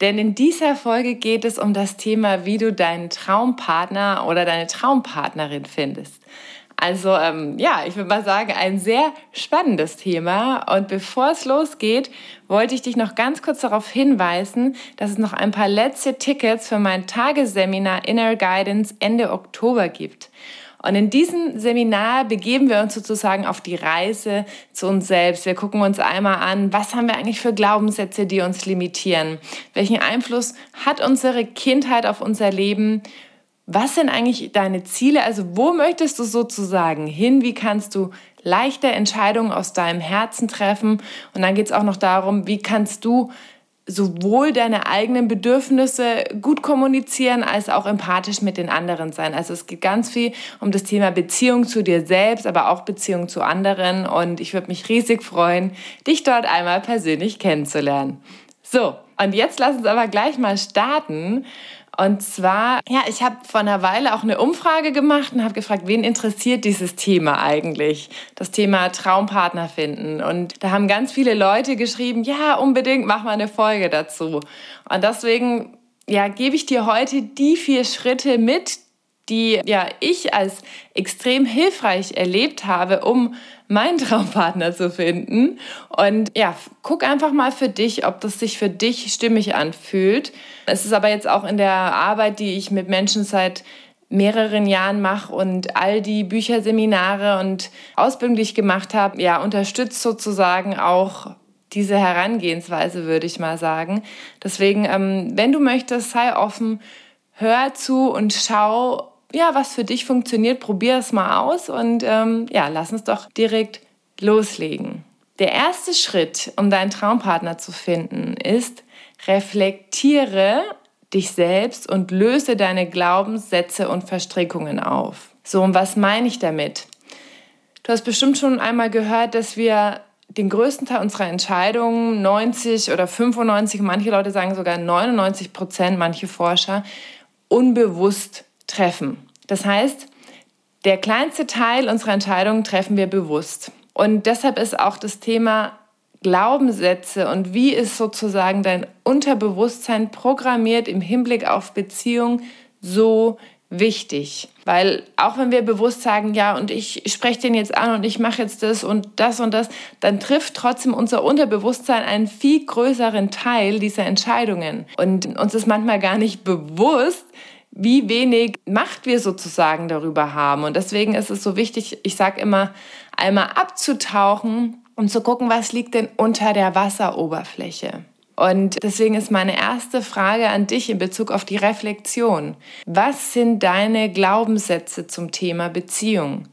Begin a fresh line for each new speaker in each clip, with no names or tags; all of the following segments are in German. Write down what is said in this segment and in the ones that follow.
denn in dieser Folge geht es um das Thema, wie du deinen Traumpartner oder deine Traumpartnerin findest. Also ähm, ja, ich würde mal sagen, ein sehr spannendes Thema. Und bevor es losgeht, wollte ich dich noch ganz kurz darauf hinweisen, dass es noch ein paar letzte Tickets für mein Tagesseminar Inner Guidance Ende Oktober gibt. Und in diesem Seminar begeben wir uns sozusagen auf die Reise zu uns selbst. Wir gucken uns einmal an, was haben wir eigentlich für Glaubenssätze, die uns limitieren? Welchen Einfluss hat unsere Kindheit auf unser Leben? Was sind eigentlich deine Ziele? Also wo möchtest du sozusagen hin? Wie kannst du leichte Entscheidungen aus deinem Herzen treffen? Und dann geht es auch noch darum, wie kannst du sowohl deine eigenen Bedürfnisse gut kommunizieren als auch empathisch mit den anderen sein. Also es geht ganz viel um das Thema Beziehung zu dir selbst, aber auch Beziehung zu anderen. Und ich würde mich riesig freuen, dich dort einmal persönlich kennenzulernen. So, und jetzt lass uns aber gleich mal starten. Und zwar, ja, ich habe vor einer Weile auch eine Umfrage gemacht und habe gefragt, wen interessiert dieses Thema eigentlich? Das Thema Traumpartner finden. Und da haben ganz viele Leute geschrieben, ja, unbedingt, mach mal eine Folge dazu. Und deswegen, ja, gebe ich dir heute die vier Schritte mit, die ja ich als extrem hilfreich erlebt habe, um meinen Traumpartner zu finden. Und ja, guck einfach mal für dich, ob das sich für dich stimmig anfühlt. Es ist aber jetzt auch in der Arbeit, die ich mit Menschen seit mehreren Jahren mache und all die Bücher, Seminare und Ausbildung, die ich gemacht habe, ja, unterstützt sozusagen auch diese Herangehensweise, würde ich mal sagen. Deswegen, ähm, wenn du möchtest, sei offen, hör zu und schau, ja, was für dich funktioniert, probier es mal aus und ähm, ja, lass uns doch direkt loslegen. Der erste Schritt, um deinen Traumpartner zu finden, ist, reflektiere dich selbst und löse deine Glaubenssätze und Verstrickungen auf. So, und was meine ich damit? Du hast bestimmt schon einmal gehört, dass wir den größten Teil unserer Entscheidungen, 90 oder 95, manche Leute sagen sogar 99 Prozent, manche Forscher, unbewusst treffen. Das heißt, der kleinste Teil unserer Entscheidungen treffen wir bewusst. Und deshalb ist auch das Thema Glaubenssätze und wie ist sozusagen dein Unterbewusstsein programmiert im Hinblick auf Beziehung so wichtig. Weil auch wenn wir bewusst sagen, ja, und ich spreche den jetzt an und ich mache jetzt das und das und das, dann trifft trotzdem unser Unterbewusstsein einen viel größeren Teil dieser Entscheidungen. Und uns ist manchmal gar nicht bewusst, wie wenig Macht wir sozusagen darüber haben. Und deswegen ist es so wichtig, ich sage immer, einmal abzutauchen und zu gucken, was liegt denn unter der Wasseroberfläche. Und deswegen ist meine erste Frage an dich in Bezug auf die Reflexion. Was sind deine Glaubenssätze zum Thema Beziehung?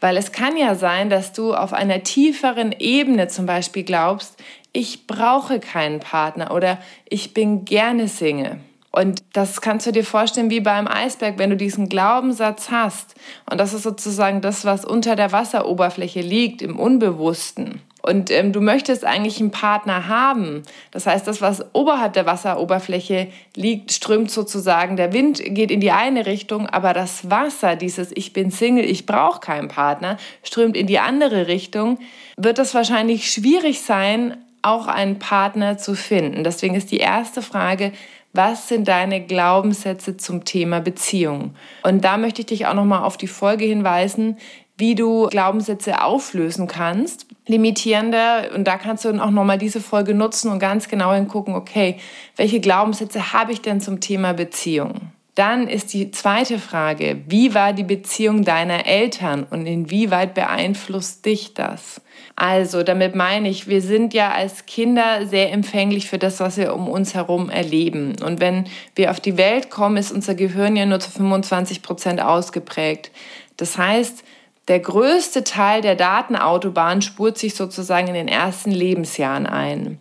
Weil es kann ja sein, dass du auf einer tieferen Ebene zum Beispiel glaubst, ich brauche keinen Partner oder ich bin gerne Single. Und das kannst du dir vorstellen wie beim Eisberg, wenn du diesen Glaubenssatz hast. Und das ist sozusagen das, was unter der Wasseroberfläche liegt, im Unbewussten. Und ähm, du möchtest eigentlich einen Partner haben. Das heißt, das, was oberhalb der Wasseroberfläche liegt, strömt sozusagen. Der Wind geht in die eine Richtung, aber das Wasser, dieses Ich bin Single, ich brauche keinen Partner, strömt in die andere Richtung. Wird es wahrscheinlich schwierig sein, auch einen Partner zu finden. Deswegen ist die erste Frage, was sind deine Glaubenssätze zum Thema Beziehung? Und da möchte ich dich auch nochmal auf die Folge hinweisen, wie du Glaubenssätze auflösen kannst, limitierende. Und da kannst du dann auch nochmal diese Folge nutzen und ganz genau hingucken, okay, welche Glaubenssätze habe ich denn zum Thema Beziehung? Dann ist die zweite Frage, wie war die Beziehung deiner Eltern und inwieweit beeinflusst dich das? Also damit meine ich, wir sind ja als Kinder sehr empfänglich für das, was wir um uns herum erleben. Und wenn wir auf die Welt kommen, ist unser Gehirn ja nur zu 25 Prozent ausgeprägt. Das heißt, der größte Teil der Datenautobahn spurt sich sozusagen in den ersten Lebensjahren ein.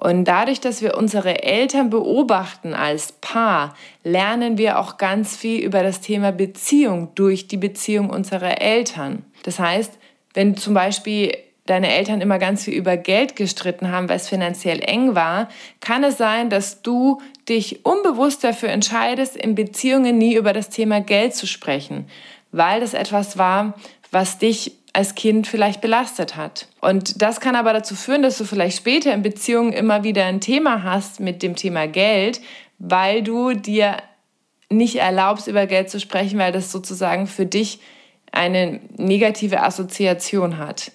Und dadurch, dass wir unsere Eltern beobachten als Paar, lernen wir auch ganz viel über das Thema Beziehung durch die Beziehung unserer Eltern. Das heißt, wenn zum Beispiel deine Eltern immer ganz viel über Geld gestritten haben, weil es finanziell eng war, kann es sein, dass du dich unbewusst dafür entscheidest, in Beziehungen nie über das Thema Geld zu sprechen, weil das etwas war, was dich als Kind vielleicht belastet hat. Und das kann aber dazu führen, dass du vielleicht später in Beziehungen immer wieder ein Thema hast mit dem Thema Geld, weil du dir nicht erlaubst, über Geld zu sprechen, weil das sozusagen für dich eine negative Assoziation hat.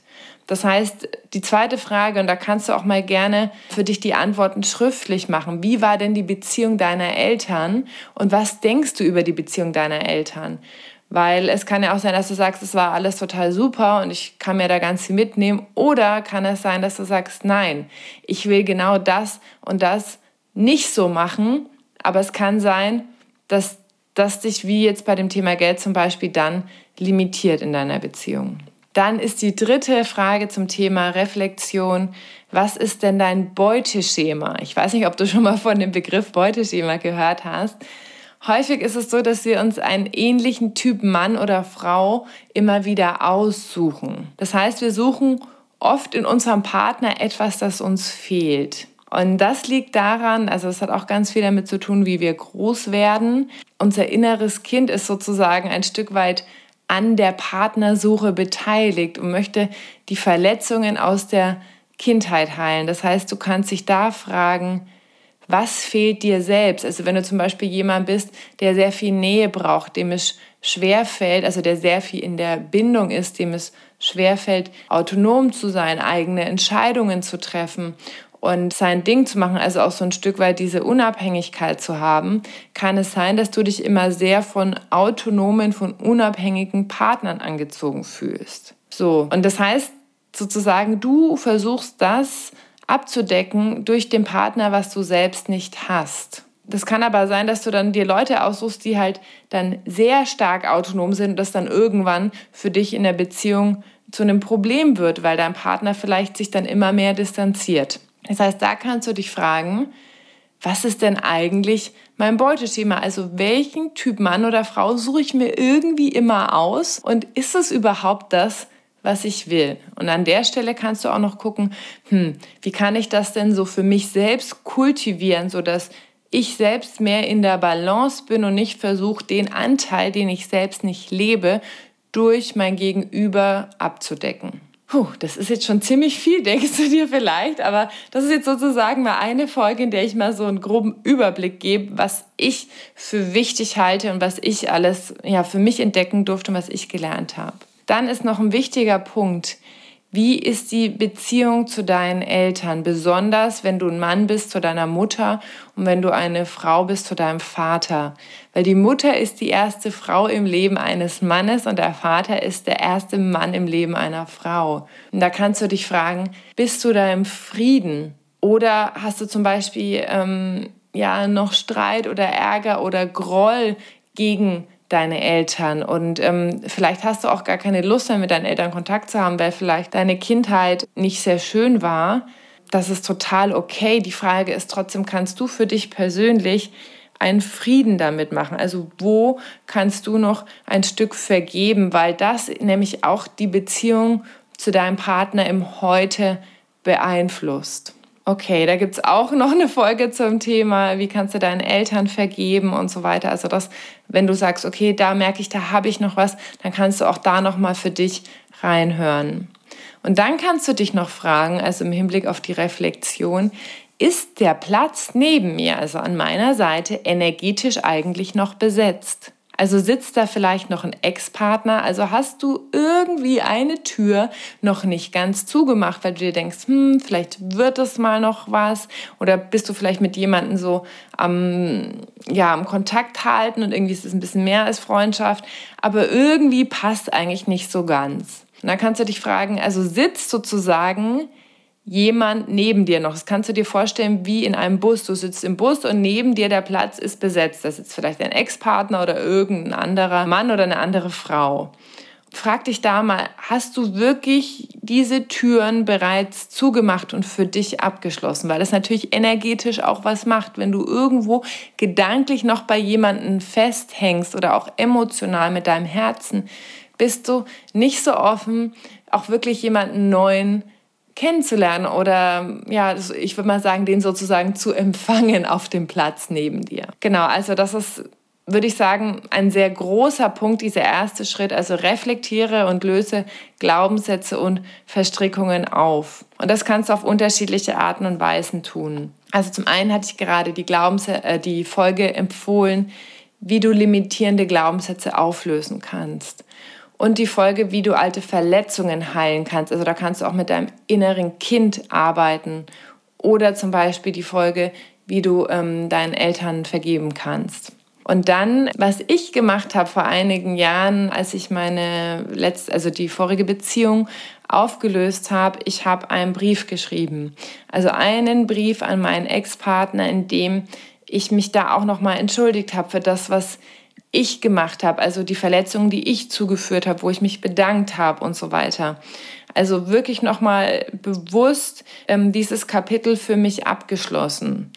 Das heißt, die zweite Frage, und da kannst du auch mal gerne für dich die Antworten schriftlich machen. Wie war denn die Beziehung deiner Eltern und was denkst du über die Beziehung deiner Eltern? Weil es kann ja auch sein, dass du sagst, es war alles total super und ich kann mir da ganz viel mitnehmen. Oder kann es sein, dass du sagst, nein, ich will genau das und das nicht so machen. Aber es kann sein, dass das dich wie jetzt bei dem Thema Geld zum Beispiel dann limitiert in deiner Beziehung. Dann ist die dritte Frage zum Thema Reflexion. Was ist denn dein Beuteschema? Ich weiß nicht, ob du schon mal von dem Begriff Beuteschema gehört hast. Häufig ist es so, dass wir uns einen ähnlichen Typ Mann oder Frau immer wieder aussuchen. Das heißt, wir suchen oft in unserem Partner etwas, das uns fehlt. Und das liegt daran, also es hat auch ganz viel damit zu tun, wie wir groß werden. Unser inneres Kind ist sozusagen ein Stück weit an der Partnersuche beteiligt und möchte die Verletzungen aus der Kindheit heilen. Das heißt, du kannst dich da fragen, was fehlt dir selbst? Also wenn du zum Beispiel jemand bist, der sehr viel Nähe braucht, dem es schwer fällt, also der sehr viel in der Bindung ist, dem es schwer fällt, autonom zu sein, eigene Entscheidungen zu treffen und sein Ding zu machen, also auch so ein Stück weit diese Unabhängigkeit zu haben, kann es sein, dass du dich immer sehr von autonomen, von unabhängigen Partnern angezogen fühlst. So, und das heißt sozusagen, du versuchst das abzudecken durch den Partner, was du selbst nicht hast. Das kann aber sein, dass du dann dir Leute aussuchst, die halt dann sehr stark autonom sind und das dann irgendwann für dich in der Beziehung zu einem Problem wird, weil dein Partner vielleicht sich dann immer mehr distanziert. Das heißt, da kannst du dich fragen, was ist denn eigentlich mein Beuteschema? Also welchen Typ Mann oder Frau suche ich mir irgendwie immer aus und ist es überhaupt das, was ich will? Und an der Stelle kannst du auch noch gucken, hm, wie kann ich das denn so für mich selbst kultivieren, sodass ich selbst mehr in der Balance bin und nicht versuche, den Anteil, den ich selbst nicht lebe, durch mein Gegenüber abzudecken. Puh, das ist jetzt schon ziemlich viel, denkst du dir vielleicht, aber das ist jetzt sozusagen mal eine Folge, in der ich mal so einen groben Überblick gebe, was ich für wichtig halte und was ich alles ja, für mich entdecken durfte und was ich gelernt habe. Dann ist noch ein wichtiger Punkt, wie ist die Beziehung zu deinen Eltern? Besonders wenn du ein Mann bist zu deiner Mutter und wenn du eine Frau bist zu deinem Vater. Weil die Mutter ist die erste Frau im Leben eines Mannes und der Vater ist der erste Mann im Leben einer Frau. Und da kannst du dich fragen, bist du da im Frieden? Oder hast du zum Beispiel ähm, ja, noch Streit oder Ärger oder Groll gegen deine Eltern und ähm, vielleicht hast du auch gar keine Lust mehr mit deinen Eltern Kontakt zu haben, weil vielleicht deine Kindheit nicht sehr schön war. Das ist total okay. Die Frage ist trotzdem, kannst du für dich persönlich einen Frieden damit machen? Also wo kannst du noch ein Stück vergeben, weil das nämlich auch die Beziehung zu deinem Partner im Heute beeinflusst. Okay, da gibt es auch noch eine Folge zum Thema, wie kannst du deinen Eltern vergeben und so weiter. Also das, wenn du sagst, okay, da merke ich, da habe ich noch was, dann kannst du auch da nochmal für dich reinhören. Und dann kannst du dich noch fragen, also im Hinblick auf die Reflexion, ist der Platz neben mir, also an meiner Seite, energetisch eigentlich noch besetzt? Also sitzt da vielleicht noch ein Ex-Partner, also hast du irgendwie eine Tür noch nicht ganz zugemacht, weil du dir denkst, hm, vielleicht wird es mal noch was oder bist du vielleicht mit jemandem so am, ja, am Kontakt halten und irgendwie ist es ein bisschen mehr als Freundschaft, aber irgendwie passt eigentlich nicht so ganz. Und dann kannst du dich fragen, also sitzt sozusagen jemand neben dir noch. Das kannst du dir vorstellen wie in einem Bus. Du sitzt im Bus und neben dir der Platz ist besetzt. Da sitzt vielleicht ein Ex-Partner oder irgendein anderer Mann oder eine andere Frau. frag dich da mal, hast du wirklich diese Türen bereits zugemacht und für dich abgeschlossen? Weil das natürlich energetisch auch was macht, wenn du irgendwo gedanklich noch bei jemandem festhängst oder auch emotional mit deinem Herzen, bist du nicht so offen, auch wirklich jemanden neuen kennenzulernen oder ja, ich würde mal sagen, den sozusagen zu empfangen auf dem Platz neben dir. Genau, also das ist würde ich sagen, ein sehr großer Punkt, dieser erste Schritt. Also reflektiere und löse Glaubenssätze und Verstrickungen auf. Und das kannst du auf unterschiedliche Arten und Weisen tun. Also zum einen hatte ich gerade die, Glaubenssätze, äh, die Folge empfohlen, wie du limitierende Glaubenssätze auflösen kannst. Und die Folge, wie du alte Verletzungen heilen kannst. Also da kannst du auch mit deinem inneren Kind arbeiten. Oder zum Beispiel die Folge, wie du ähm, deinen Eltern vergeben kannst. Und dann, was ich gemacht habe vor einigen Jahren, als ich meine letzte, also die vorige Beziehung aufgelöst habe, ich habe einen Brief geschrieben. Also einen Brief an meinen Ex-Partner, in dem ich mich da auch nochmal entschuldigt habe für das, was ich gemacht habe, also die Verletzungen, die ich zugeführt habe, wo ich mich bedankt habe und so weiter. Also wirklich nochmal bewusst ähm, dieses Kapitel für mich abgeschlossen.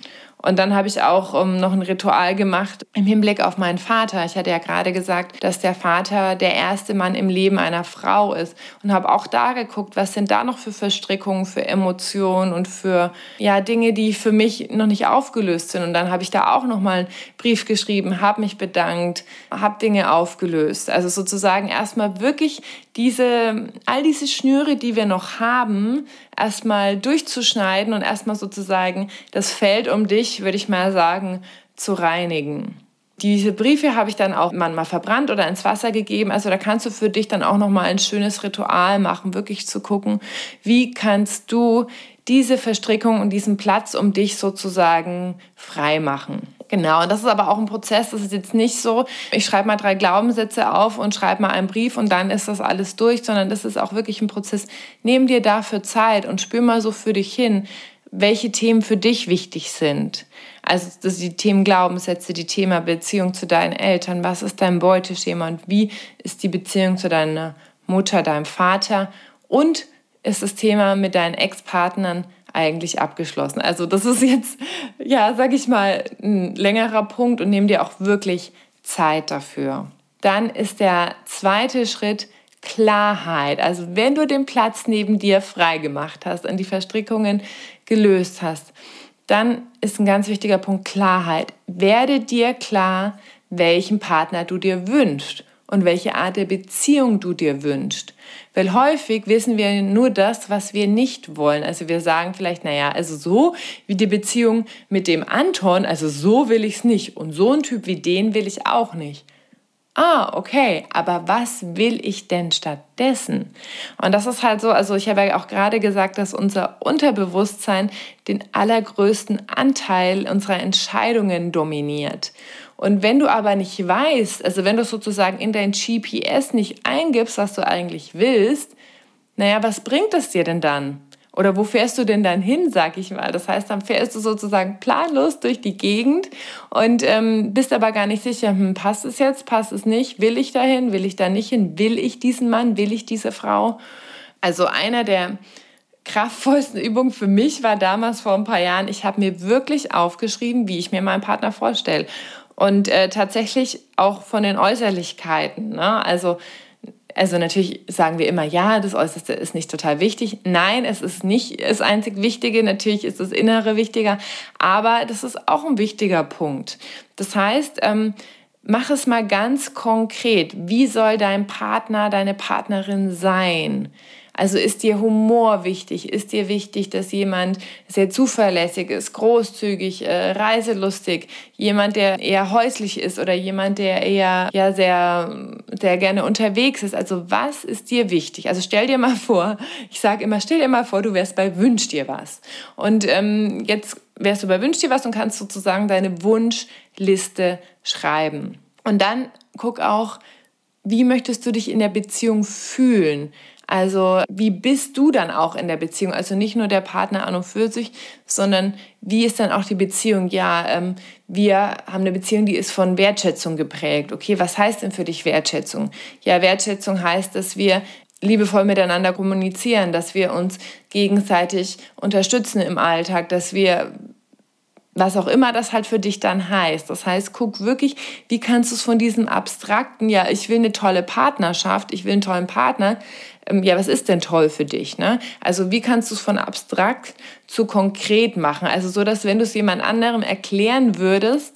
Und dann habe ich auch ähm, noch ein Ritual gemacht im Hinblick auf meinen Vater. Ich hatte ja gerade gesagt, dass der Vater der erste Mann im Leben einer Frau ist und habe auch da geguckt, was sind da noch für Verstrickungen, für Emotionen und für ja Dinge, die für mich noch nicht aufgelöst sind. Und dann habe ich da auch noch mal einen Brief geschrieben, habe mich bedankt, habe Dinge aufgelöst. Also sozusagen erstmal wirklich diese all diese Schnüre, die wir noch haben, erstmal durchzuschneiden und erstmal sozusagen das Feld um dich, würde ich mal sagen, zu reinigen. Diese Briefe habe ich dann auch manchmal verbrannt oder ins Wasser gegeben. Also da kannst du für dich dann auch noch mal ein schönes Ritual machen, wirklich zu gucken, wie kannst du diese Verstrickung und diesen Platz um dich sozusagen frei machen. Genau, und das ist aber auch ein Prozess. Das ist jetzt nicht so, ich schreibe mal drei Glaubenssätze auf und schreibe mal einen Brief und dann ist das alles durch, sondern das ist auch wirklich ein Prozess. Nimm dir dafür Zeit und spür mal so für dich hin, welche Themen für dich wichtig sind. Also das die Themen Glaubenssätze, die Thema Beziehung zu deinen Eltern, was ist dein Beuteschema und wie ist die Beziehung zu deiner Mutter, deinem Vater und ist das Thema mit deinen Ex-Partnern eigentlich abgeschlossen. Also das ist jetzt, ja, sag ich mal, ein längerer Punkt und nimm dir auch wirklich Zeit dafür. Dann ist der zweite Schritt Klarheit. Also wenn du den Platz neben dir freigemacht hast und die Verstrickungen gelöst hast, dann ist ein ganz wichtiger Punkt Klarheit. Werde dir klar, welchen Partner du dir wünschst und welche Art der Beziehung du dir wünschst. Weil häufig wissen wir nur das, was wir nicht wollen. Also wir sagen vielleicht, naja, also so wie die Beziehung mit dem Anton, also so will ich es nicht. Und so ein Typ wie den will ich auch nicht. Ah, okay, aber was will ich denn stattdessen? Und das ist halt so, also ich habe ja auch gerade gesagt, dass unser Unterbewusstsein den allergrößten Anteil unserer Entscheidungen dominiert. Und wenn du aber nicht weißt, also wenn du sozusagen in dein GPS nicht eingibst, was du eigentlich willst, naja, was bringt es dir denn dann? Oder wo fährst du denn dann hin, sag ich mal? Das heißt, dann fährst du sozusagen planlos durch die Gegend und ähm, bist aber gar nicht sicher, hm, passt es jetzt, passt es nicht, will ich dahin, will ich da nicht hin, will ich diesen Mann, will ich diese Frau? Also einer der kraftvollsten Übungen für mich war damals vor ein paar Jahren, ich habe mir wirklich aufgeschrieben, wie ich mir meinen Partner vorstelle. Und äh, tatsächlich auch von den Äußerlichkeiten. Ne? Also, also natürlich sagen wir immer, ja, das Äußerste ist nicht total wichtig. Nein, es ist nicht das einzig Wichtige. Natürlich ist das Innere wichtiger, aber das ist auch ein wichtiger Punkt. Das heißt, ähm, mach es mal ganz konkret. Wie soll dein Partner, deine Partnerin sein? Also ist dir Humor wichtig? Ist dir wichtig, dass jemand sehr zuverlässig ist, großzügig, äh, reiselustig, jemand, der eher häuslich ist oder jemand, der eher ja sehr, sehr gerne unterwegs ist? Also was ist dir wichtig? Also stell dir mal vor, ich sage immer, stell dir mal vor, du wärst bei Wünsch dir was. Und ähm, jetzt wärst du bei Wünsch dir was und kannst sozusagen deine Wunschliste schreiben. Und dann guck auch, wie möchtest du dich in der Beziehung fühlen? Also wie bist du dann auch in der Beziehung? Also nicht nur der Partner an und für sich, sondern wie ist dann auch die Beziehung? Ja, ähm, wir haben eine Beziehung, die ist von Wertschätzung geprägt. Okay, was heißt denn für dich Wertschätzung? Ja, Wertschätzung heißt, dass wir liebevoll miteinander kommunizieren, dass wir uns gegenseitig unterstützen im Alltag, dass wir was auch immer das halt für dich dann heißt. Das heißt, guck wirklich, wie kannst du es von diesem abstrakten, ja, ich will eine tolle Partnerschaft, ich will einen tollen Partner, ja, was ist denn toll für dich? Ne? Also wie kannst du es von abstrakt zu konkret machen? Also so, dass wenn du es jemand anderem erklären würdest,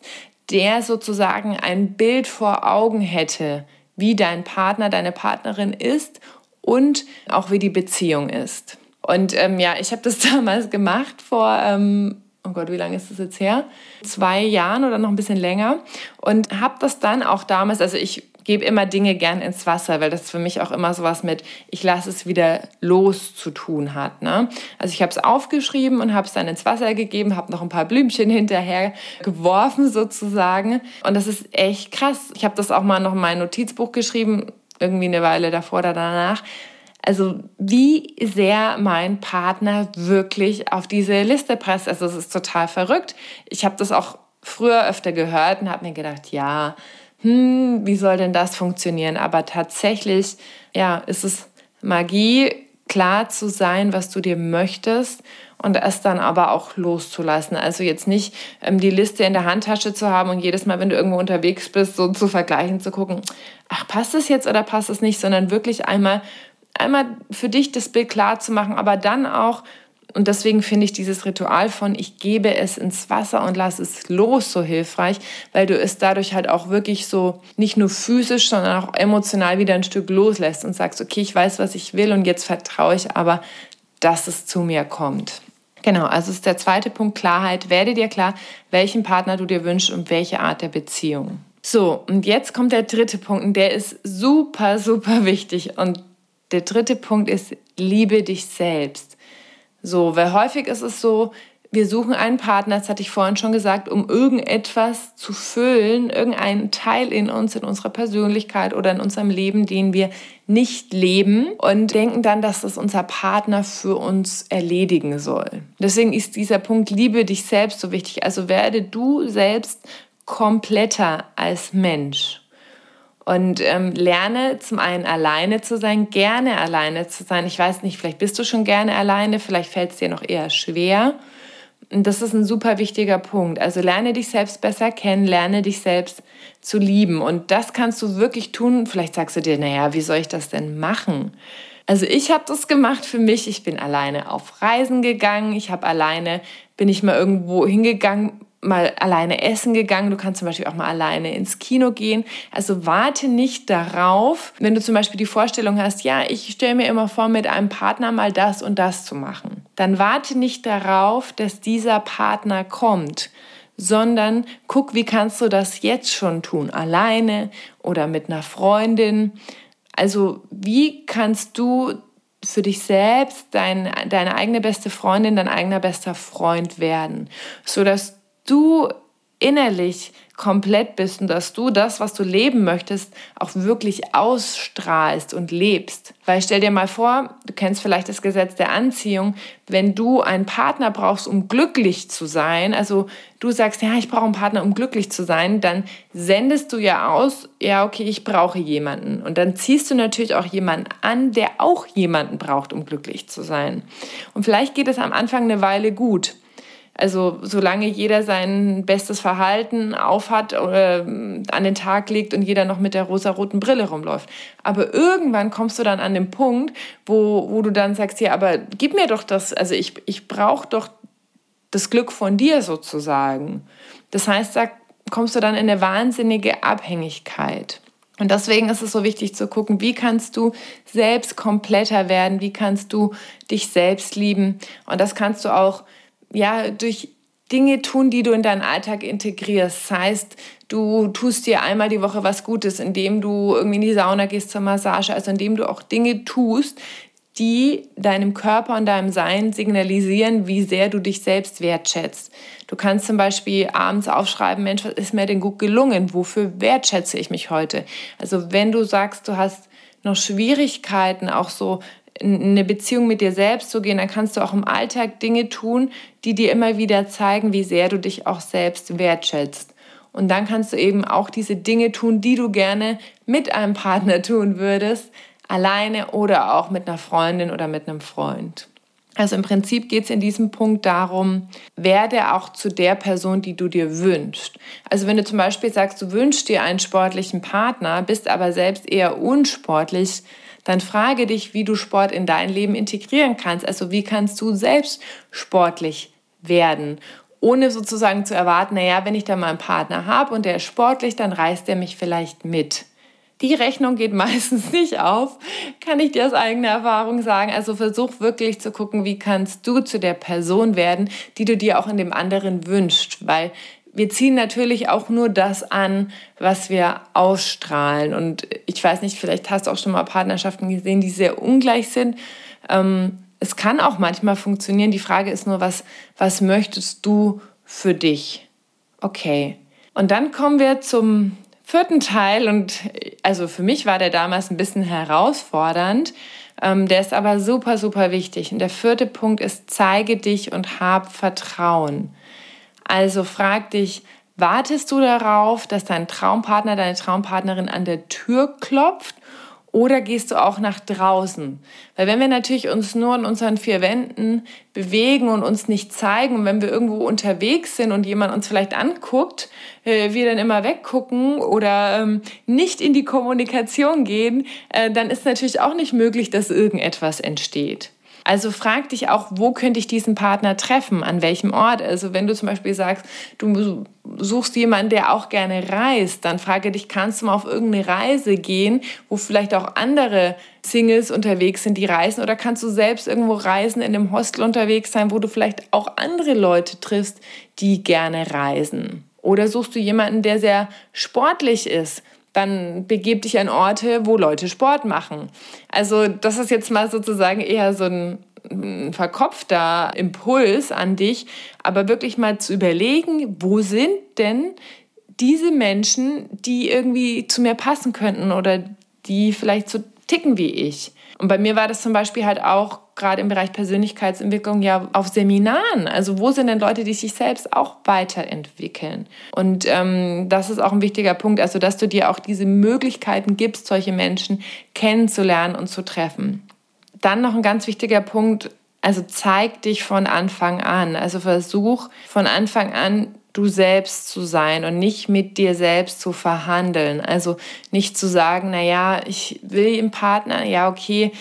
der sozusagen ein Bild vor Augen hätte, wie dein Partner, deine Partnerin ist und auch wie die Beziehung ist. Und ähm, ja, ich habe das damals gemacht vor ähm, oh Gott, wie lange ist das jetzt her? Zwei Jahren oder noch ein bisschen länger. Und habe das dann auch damals, also ich gebe immer Dinge gern ins Wasser, weil das für mich auch immer sowas mit, ich lasse es wieder los zu tun hat. Ne? Also ich habe es aufgeschrieben und habe es dann ins Wasser gegeben, habe noch ein paar Blümchen hinterher geworfen sozusagen. Und das ist echt krass. Ich habe das auch mal noch in mein Notizbuch geschrieben, irgendwie eine Weile davor oder danach. Also wie sehr mein Partner wirklich auf diese Liste presst. Also es ist total verrückt. Ich habe das auch früher öfter gehört und habe mir gedacht, ja, hm, wie soll denn das funktionieren? Aber tatsächlich, ja, ist es Magie, klar zu sein, was du dir möchtest und es dann aber auch loszulassen. Also jetzt nicht ähm, die Liste in der Handtasche zu haben und jedes Mal, wenn du irgendwo unterwegs bist, so zu vergleichen, zu gucken, ach, passt es jetzt oder passt es nicht, sondern wirklich einmal einmal für dich das Bild klar zu machen, aber dann auch, und deswegen finde ich dieses Ritual von ich gebe es ins Wasser und lasse es los so hilfreich, weil du es dadurch halt auch wirklich so nicht nur physisch, sondern auch emotional wieder ein Stück loslässt und sagst, okay, ich weiß, was ich will und jetzt vertraue ich aber, dass es zu mir kommt. Genau, also ist der zweite Punkt Klarheit. Werde dir klar, welchen Partner du dir wünschst und welche Art der Beziehung. So, und jetzt kommt der dritte Punkt und der ist super, super wichtig und der dritte Punkt ist, liebe dich selbst. So, weil häufig ist es so, wir suchen einen Partner, das hatte ich vorhin schon gesagt, um irgendetwas zu füllen, irgendeinen Teil in uns, in unserer Persönlichkeit oder in unserem Leben, den wir nicht leben und denken dann, dass das unser Partner für uns erledigen soll. Deswegen ist dieser Punkt Liebe dich selbst so wichtig. Also werde du selbst kompletter als Mensch. Und ähm, lerne zum einen alleine zu sein, gerne alleine zu sein. Ich weiß nicht, vielleicht bist du schon gerne alleine, vielleicht fällt es dir noch eher schwer. Und das ist ein super wichtiger Punkt. Also lerne dich selbst besser kennen, lerne dich selbst zu lieben. Und das kannst du wirklich tun. Vielleicht sagst du dir, naja, wie soll ich das denn machen? Also ich habe das gemacht für mich. Ich bin alleine auf Reisen gegangen. Ich habe alleine, bin ich mal irgendwo hingegangen, mal alleine essen gegangen, du kannst zum Beispiel auch mal alleine ins Kino gehen. Also warte nicht darauf, wenn du zum Beispiel die Vorstellung hast, ja, ich stelle mir immer vor, mit einem Partner mal das und das zu machen. Dann warte nicht darauf, dass dieser Partner kommt, sondern guck, wie kannst du das jetzt schon tun, alleine oder mit einer Freundin. Also wie kannst du für dich selbst dein, deine eigene beste Freundin, dein eigener bester Freund werden, sodass du innerlich komplett bist und dass du das, was du leben möchtest, auch wirklich ausstrahlst und lebst. Weil stell dir mal vor, du kennst vielleicht das Gesetz der Anziehung, wenn du einen Partner brauchst, um glücklich zu sein, also du sagst, ja, ich brauche einen Partner, um glücklich zu sein, dann sendest du ja aus, ja, okay, ich brauche jemanden. Und dann ziehst du natürlich auch jemanden an, der auch jemanden braucht, um glücklich zu sein. Und vielleicht geht es am Anfang eine Weile gut. Also solange jeder sein bestes Verhalten aufhat oder ähm, an den Tag legt und jeder noch mit der rosaroten Brille rumläuft. Aber irgendwann kommst du dann an den Punkt, wo, wo du dann sagst, ja, aber gib mir doch das, also ich, ich brauche doch das Glück von dir sozusagen. Das heißt, da kommst du dann in eine wahnsinnige Abhängigkeit. Und deswegen ist es so wichtig zu gucken, wie kannst du selbst kompletter werden, wie kannst du dich selbst lieben. Und das kannst du auch ja, durch Dinge tun, die du in deinen Alltag integrierst. Das heißt, du tust dir einmal die Woche was Gutes, indem du irgendwie in die Sauna gehst zur Massage, also indem du auch Dinge tust, die deinem Körper und deinem Sein signalisieren, wie sehr du dich selbst wertschätzt. Du kannst zum Beispiel abends aufschreiben, Mensch, was ist mir denn gut gelungen? Wofür wertschätze ich mich heute? Also wenn du sagst, du hast noch Schwierigkeiten, auch so eine Beziehung mit dir selbst zu gehen, dann kannst du auch im Alltag Dinge tun, die dir immer wieder zeigen, wie sehr du dich auch selbst wertschätzt. Und dann kannst du eben auch diese Dinge tun, die du gerne mit einem Partner tun würdest, alleine oder auch mit einer Freundin oder mit einem Freund. Also im Prinzip geht es in diesem Punkt darum, werde auch zu der Person, die du dir wünschst. Also wenn du zum Beispiel sagst, du wünschst dir einen sportlichen Partner, bist aber selbst eher unsportlich, dann frage dich, wie du Sport in dein Leben integrieren kannst. Also wie kannst du selbst sportlich werden, ohne sozusagen zu erwarten, naja, wenn ich da mal einen Partner habe und der ist sportlich, dann reißt er mich vielleicht mit. Die Rechnung geht meistens nicht auf, kann ich dir aus eigener Erfahrung sagen. Also versuch wirklich zu gucken, wie kannst du zu der Person werden, die du dir auch in dem anderen wünschst, weil wir ziehen natürlich auch nur das an, was wir ausstrahlen. Und ich weiß nicht, vielleicht hast du auch schon mal Partnerschaften gesehen, die sehr ungleich sind. Ähm, es kann auch manchmal funktionieren. Die Frage ist nur, was, was möchtest du für dich? Okay. Und dann kommen wir zum vierten Teil. Und also für mich war der damals ein bisschen herausfordernd. Ähm, der ist aber super, super wichtig. Und der vierte Punkt ist, zeige dich und hab Vertrauen. Also frag dich, wartest du darauf, dass dein Traumpartner, deine Traumpartnerin an der Tür klopft oder gehst du auch nach draußen? Weil wenn wir natürlich uns nur in unseren vier Wänden bewegen und uns nicht zeigen, und wenn wir irgendwo unterwegs sind und jemand uns vielleicht anguckt, äh, wir dann immer weggucken oder ähm, nicht in die Kommunikation gehen, äh, dann ist natürlich auch nicht möglich, dass irgendetwas entsteht. Also frag dich auch, wo könnte ich diesen Partner treffen, an welchem Ort. Also wenn du zum Beispiel sagst, du suchst jemanden, der auch gerne reist, dann frage dich, kannst du mal auf irgendeine Reise gehen, wo vielleicht auch andere Singles unterwegs sind, die reisen, oder kannst du selbst irgendwo reisen, in einem Hostel unterwegs sein, wo du vielleicht auch andere Leute triffst, die gerne reisen. Oder suchst du jemanden, der sehr sportlich ist, dann begib dich an Orte, wo Leute Sport machen. Also das ist jetzt mal sozusagen eher so ein verkopfter Impuls an dich, aber wirklich mal zu überlegen, wo sind denn diese Menschen, die irgendwie zu mir passen könnten oder die vielleicht so ticken wie ich. Und bei mir war das zum Beispiel halt auch gerade im Bereich Persönlichkeitsentwicklung ja auf Seminaren. Also wo sind denn Leute, die sich selbst auch weiterentwickeln? Und ähm, das ist auch ein wichtiger Punkt, also dass du dir auch diese Möglichkeiten gibst, solche Menschen kennenzulernen und zu treffen. Dann noch ein ganz wichtiger Punkt, also zeig dich von Anfang an. Also versuch von Anfang an du selbst zu sein und nicht mit dir selbst zu verhandeln. Also nicht zu sagen, na ja, ich will im Partner, ja, okay,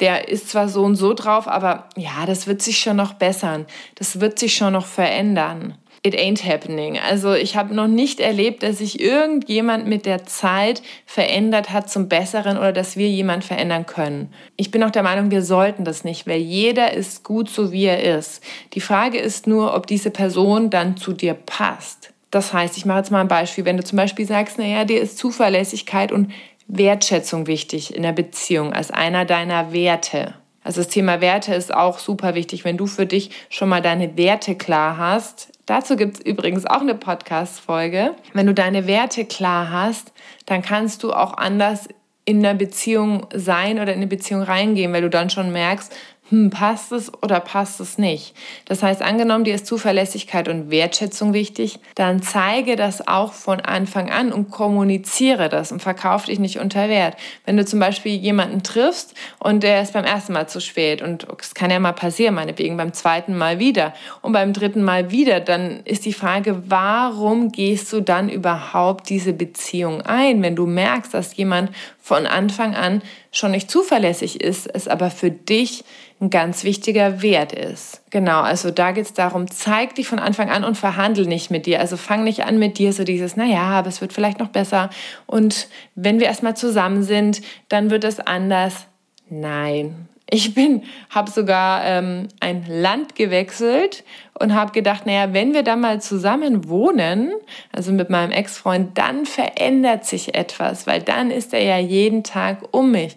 der ist zwar so und so drauf, aber ja, das wird sich schon noch bessern. Das wird sich schon noch verändern. It ain't happening. Also ich habe noch nicht erlebt, dass sich irgendjemand mit der Zeit verändert hat zum Besseren oder dass wir jemand verändern können. Ich bin auch der Meinung, wir sollten das nicht, weil jeder ist gut so, wie er ist. Die Frage ist nur, ob diese Person dann zu dir passt. Das heißt, ich mache jetzt mal ein Beispiel. Wenn du zum Beispiel sagst, naja, dir ist Zuverlässigkeit und Wertschätzung wichtig in der Beziehung als einer deiner Werte. Also das Thema Werte ist auch super wichtig. Wenn du für dich schon mal deine Werte klar hast, dazu gibt es übrigens auch eine Podcast-Folge. Wenn du deine Werte klar hast, dann kannst du auch anders in einer Beziehung sein oder in eine Beziehung reingehen, weil du dann schon merkst, hm, passt es oder passt es nicht. Das heißt, angenommen, dir ist Zuverlässigkeit und Wertschätzung wichtig, dann zeige das auch von Anfang an und kommuniziere das und verkauf dich nicht unter Wert. Wenn du zum Beispiel jemanden triffst und der ist beim ersten Mal zu spät und es kann ja mal passieren, meinetwegen beim zweiten Mal wieder und beim dritten Mal wieder, dann ist die Frage, warum gehst du dann überhaupt diese Beziehung ein, wenn du merkst, dass jemand von Anfang an schon nicht zuverlässig ist, es aber für dich ein ganz wichtiger Wert ist. Genau, also da geht es darum, zeig dich von Anfang an und verhandle nicht mit dir. Also fang nicht an mit dir so dieses, naja, aber es wird vielleicht noch besser. Und wenn wir erstmal zusammen sind, dann wird es anders. Nein, ich bin, habe sogar ähm, ein Land gewechselt und habe gedacht, naja, wenn wir dann mal zusammen wohnen, also mit meinem Ex-Freund, dann verändert sich etwas, weil dann ist er ja jeden Tag um mich.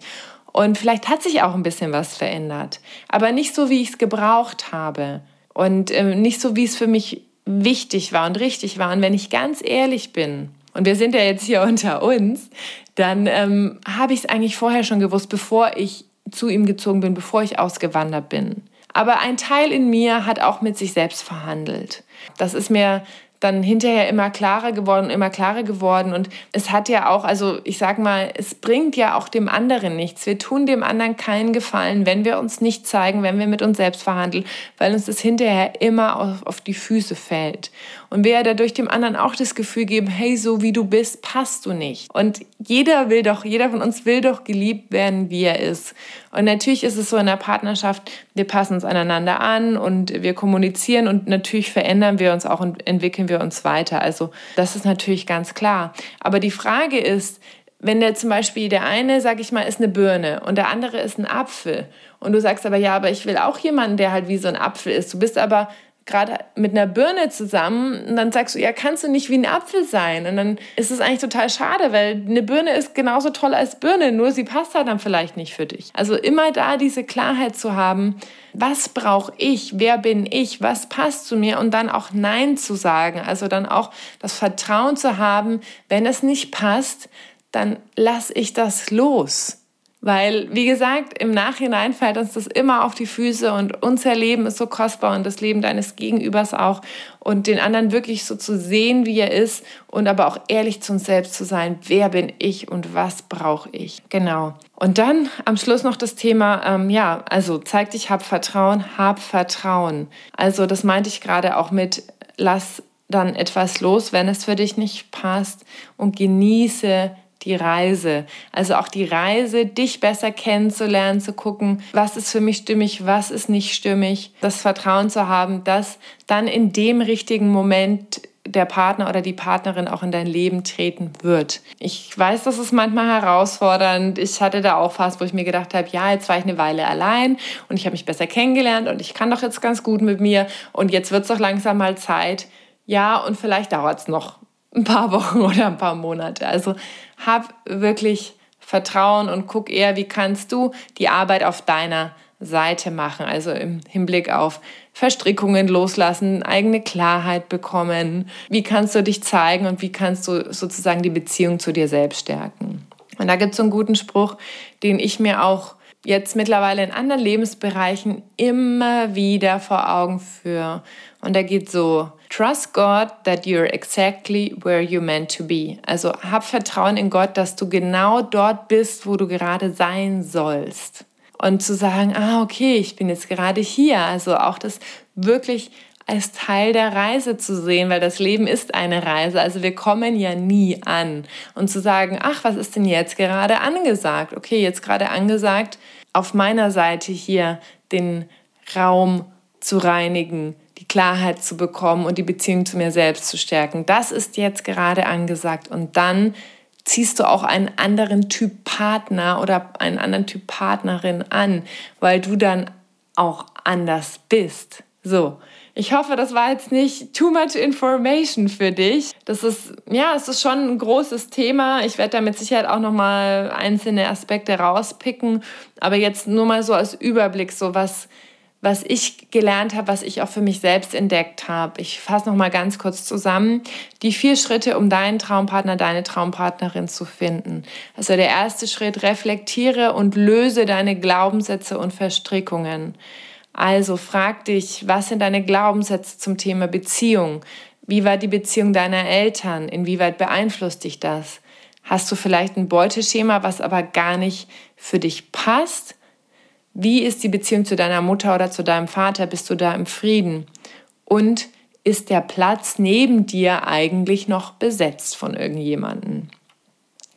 Und vielleicht hat sich auch ein bisschen was verändert, aber nicht so, wie ich es gebraucht habe und ähm, nicht so, wie es für mich wichtig war und richtig war. Und wenn ich ganz ehrlich bin, und wir sind ja jetzt hier unter uns, dann ähm, habe ich es eigentlich vorher schon gewusst, bevor ich zu ihm gezogen bin, bevor ich ausgewandert bin. Aber ein Teil in mir hat auch mit sich selbst verhandelt. Das ist mir dann hinterher immer klarer geworden, immer klarer geworden. Und es hat ja auch, also ich sag mal, es bringt ja auch dem anderen nichts. Wir tun dem anderen keinen Gefallen, wenn wir uns nicht zeigen, wenn wir mit uns selbst verhandeln, weil uns das hinterher immer auf, auf die Füße fällt. Und wir dadurch dem anderen auch das Gefühl geben, hey, so wie du bist, passt du nicht. Und jeder will doch, jeder von uns will doch geliebt werden, wie er ist. Und natürlich ist es so in der Partnerschaft, wir passen uns aneinander an und wir kommunizieren und natürlich verändern wir uns auch und entwickeln wir uns weiter. Also das ist natürlich ganz klar. Aber die Frage ist, wenn der zum Beispiel der eine, sag ich mal, ist eine Birne und der andere ist ein Apfel und du sagst aber, ja, aber ich will auch jemanden, der halt wie so ein Apfel ist. Du bist aber gerade mit einer Birne zusammen und dann sagst du, ja, kannst du nicht wie ein Apfel sein? Und dann ist es eigentlich total schade, weil eine Birne ist genauso toll als Birne, nur sie passt halt dann vielleicht nicht für dich. Also immer da diese Klarheit zu haben, was brauche ich, wer bin ich, was passt zu mir und dann auch Nein zu sagen. Also dann auch das Vertrauen zu haben, wenn es nicht passt, dann lass ich das los. Weil, wie gesagt, im Nachhinein fällt uns das immer auf die Füße und unser Leben ist so kostbar und das Leben deines Gegenübers auch. Und den anderen wirklich so zu sehen, wie er ist und aber auch ehrlich zu uns selbst zu sein. Wer bin ich und was brauche ich? Genau. Und dann am Schluss noch das Thema, ähm, ja, also zeig dich, hab Vertrauen, hab Vertrauen. Also das meinte ich gerade auch mit, lass dann etwas los, wenn es für dich nicht passt und genieße die Reise. Also auch die Reise, dich besser kennenzulernen, zu gucken, was ist für mich stimmig, was ist nicht stimmig. Das Vertrauen zu haben, dass dann in dem richtigen Moment der Partner oder die Partnerin auch in dein Leben treten wird. Ich weiß, das ist manchmal herausfordernd. Ich hatte da auch fast, wo ich mir gedacht habe, ja, jetzt war ich eine Weile allein und ich habe mich besser kennengelernt und ich kann doch jetzt ganz gut mit mir und jetzt wird es doch langsam mal Zeit. Ja, und vielleicht dauert es noch ein paar Wochen oder ein paar Monate. Also hab wirklich Vertrauen und guck eher, wie kannst du die Arbeit auf deiner Seite machen. Also im Hinblick auf Verstrickungen loslassen, eigene Klarheit bekommen. Wie kannst du dich zeigen und wie kannst du sozusagen die Beziehung zu dir selbst stärken? Und da gibt es so einen guten Spruch, den ich mir auch jetzt mittlerweile in anderen Lebensbereichen immer wieder vor Augen führe. Und der geht so, Trust God that you're exactly where you're meant to be. Also hab Vertrauen in Gott, dass du genau dort bist, wo du gerade sein sollst. Und zu sagen, ah, okay, ich bin jetzt gerade hier. Also auch das wirklich als Teil der Reise zu sehen, weil das Leben ist eine Reise. Also wir kommen ja nie an. Und zu sagen, ach, was ist denn jetzt gerade angesagt? Okay, jetzt gerade angesagt, auf meiner Seite hier den Raum zu reinigen, die Klarheit zu bekommen und die Beziehung zu mir selbst zu stärken. Das ist jetzt gerade angesagt. Und dann ziehst du auch einen anderen Typ Partner oder einen anderen Typ Partnerin an, weil du dann auch anders bist. So. Ich hoffe, das war jetzt nicht too much information für dich. Das ist, ja, es ist schon ein großes Thema. Ich werde da mit Sicherheit auch nochmal einzelne Aspekte rauspicken. Aber jetzt nur mal so als Überblick, so was, was ich gelernt habe, was ich auch für mich selbst entdeckt habe. Ich fasse noch mal ganz kurz zusammen. Die vier Schritte, um deinen Traumpartner, deine Traumpartnerin zu finden. Also der erste Schritt, reflektiere und löse deine Glaubenssätze und Verstrickungen. Also frag dich, was sind deine Glaubenssätze zum Thema Beziehung? Wie war die Beziehung deiner Eltern? Inwieweit beeinflusst dich das? Hast du vielleicht ein Beuteschema, was aber gar nicht für dich passt? Wie ist die Beziehung zu deiner Mutter oder zu deinem Vater? Bist du da im Frieden? Und ist der Platz neben dir eigentlich noch besetzt von irgendjemandem?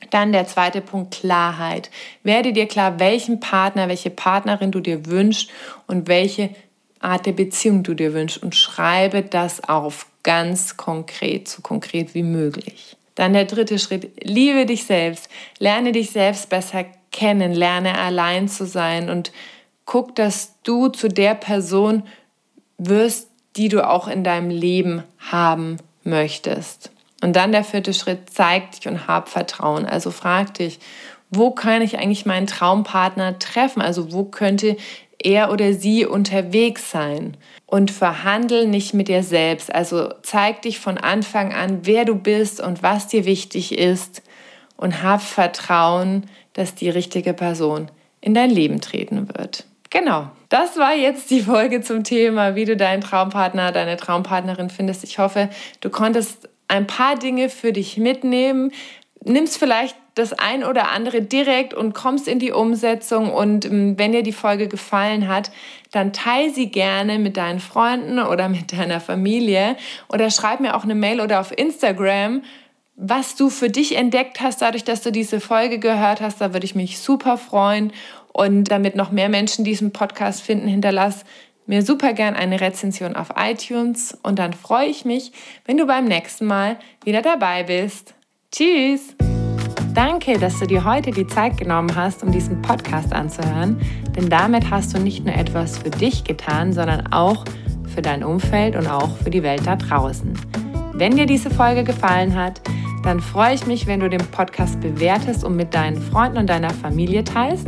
Dann der zweite Punkt, Klarheit. Werde dir klar, welchen Partner, welche Partnerin du dir wünschst und welche Art der Beziehung du dir wünschst und schreibe das auf, ganz konkret, so konkret wie möglich. Dann der dritte Schritt, liebe dich selbst, lerne dich selbst besser kennen, lerne allein zu sein und guck, dass du zu der Person wirst, die du auch in deinem Leben haben möchtest. Und dann der vierte Schritt, zeig dich und hab Vertrauen. Also frag dich, wo kann ich eigentlich meinen Traumpartner treffen? Also wo könnte er oder sie unterwegs sein? Und verhandel nicht mit dir selbst. Also zeig dich von Anfang an, wer du bist und was dir wichtig ist. Und hab Vertrauen, dass die richtige Person in dein Leben treten wird. Genau, das war jetzt die Folge zum Thema, wie du deinen Traumpartner, deine Traumpartnerin findest. Ich hoffe, du konntest ein paar Dinge für dich mitnehmen. Nimmst vielleicht das ein oder andere direkt und kommst in die Umsetzung. Und ähm, wenn dir die Folge gefallen hat, dann teile sie gerne mit deinen Freunden oder mit deiner Familie oder schreib mir auch eine Mail oder auf Instagram, was du für dich entdeckt hast, dadurch, dass du diese Folge gehört hast. Da würde ich mich super freuen. Und damit noch mehr Menschen diesen Podcast finden, hinterlass mir super gern eine Rezension auf iTunes. Und dann freue ich mich, wenn du beim nächsten Mal wieder dabei bist. Tschüss! Danke, dass du dir heute die Zeit genommen hast, um diesen Podcast anzuhören, denn damit hast du nicht nur etwas für dich getan, sondern auch für dein Umfeld und auch für die Welt da draußen. Wenn dir diese Folge gefallen hat, dann freue ich mich, wenn du den Podcast bewertest und mit deinen Freunden und deiner Familie teilst.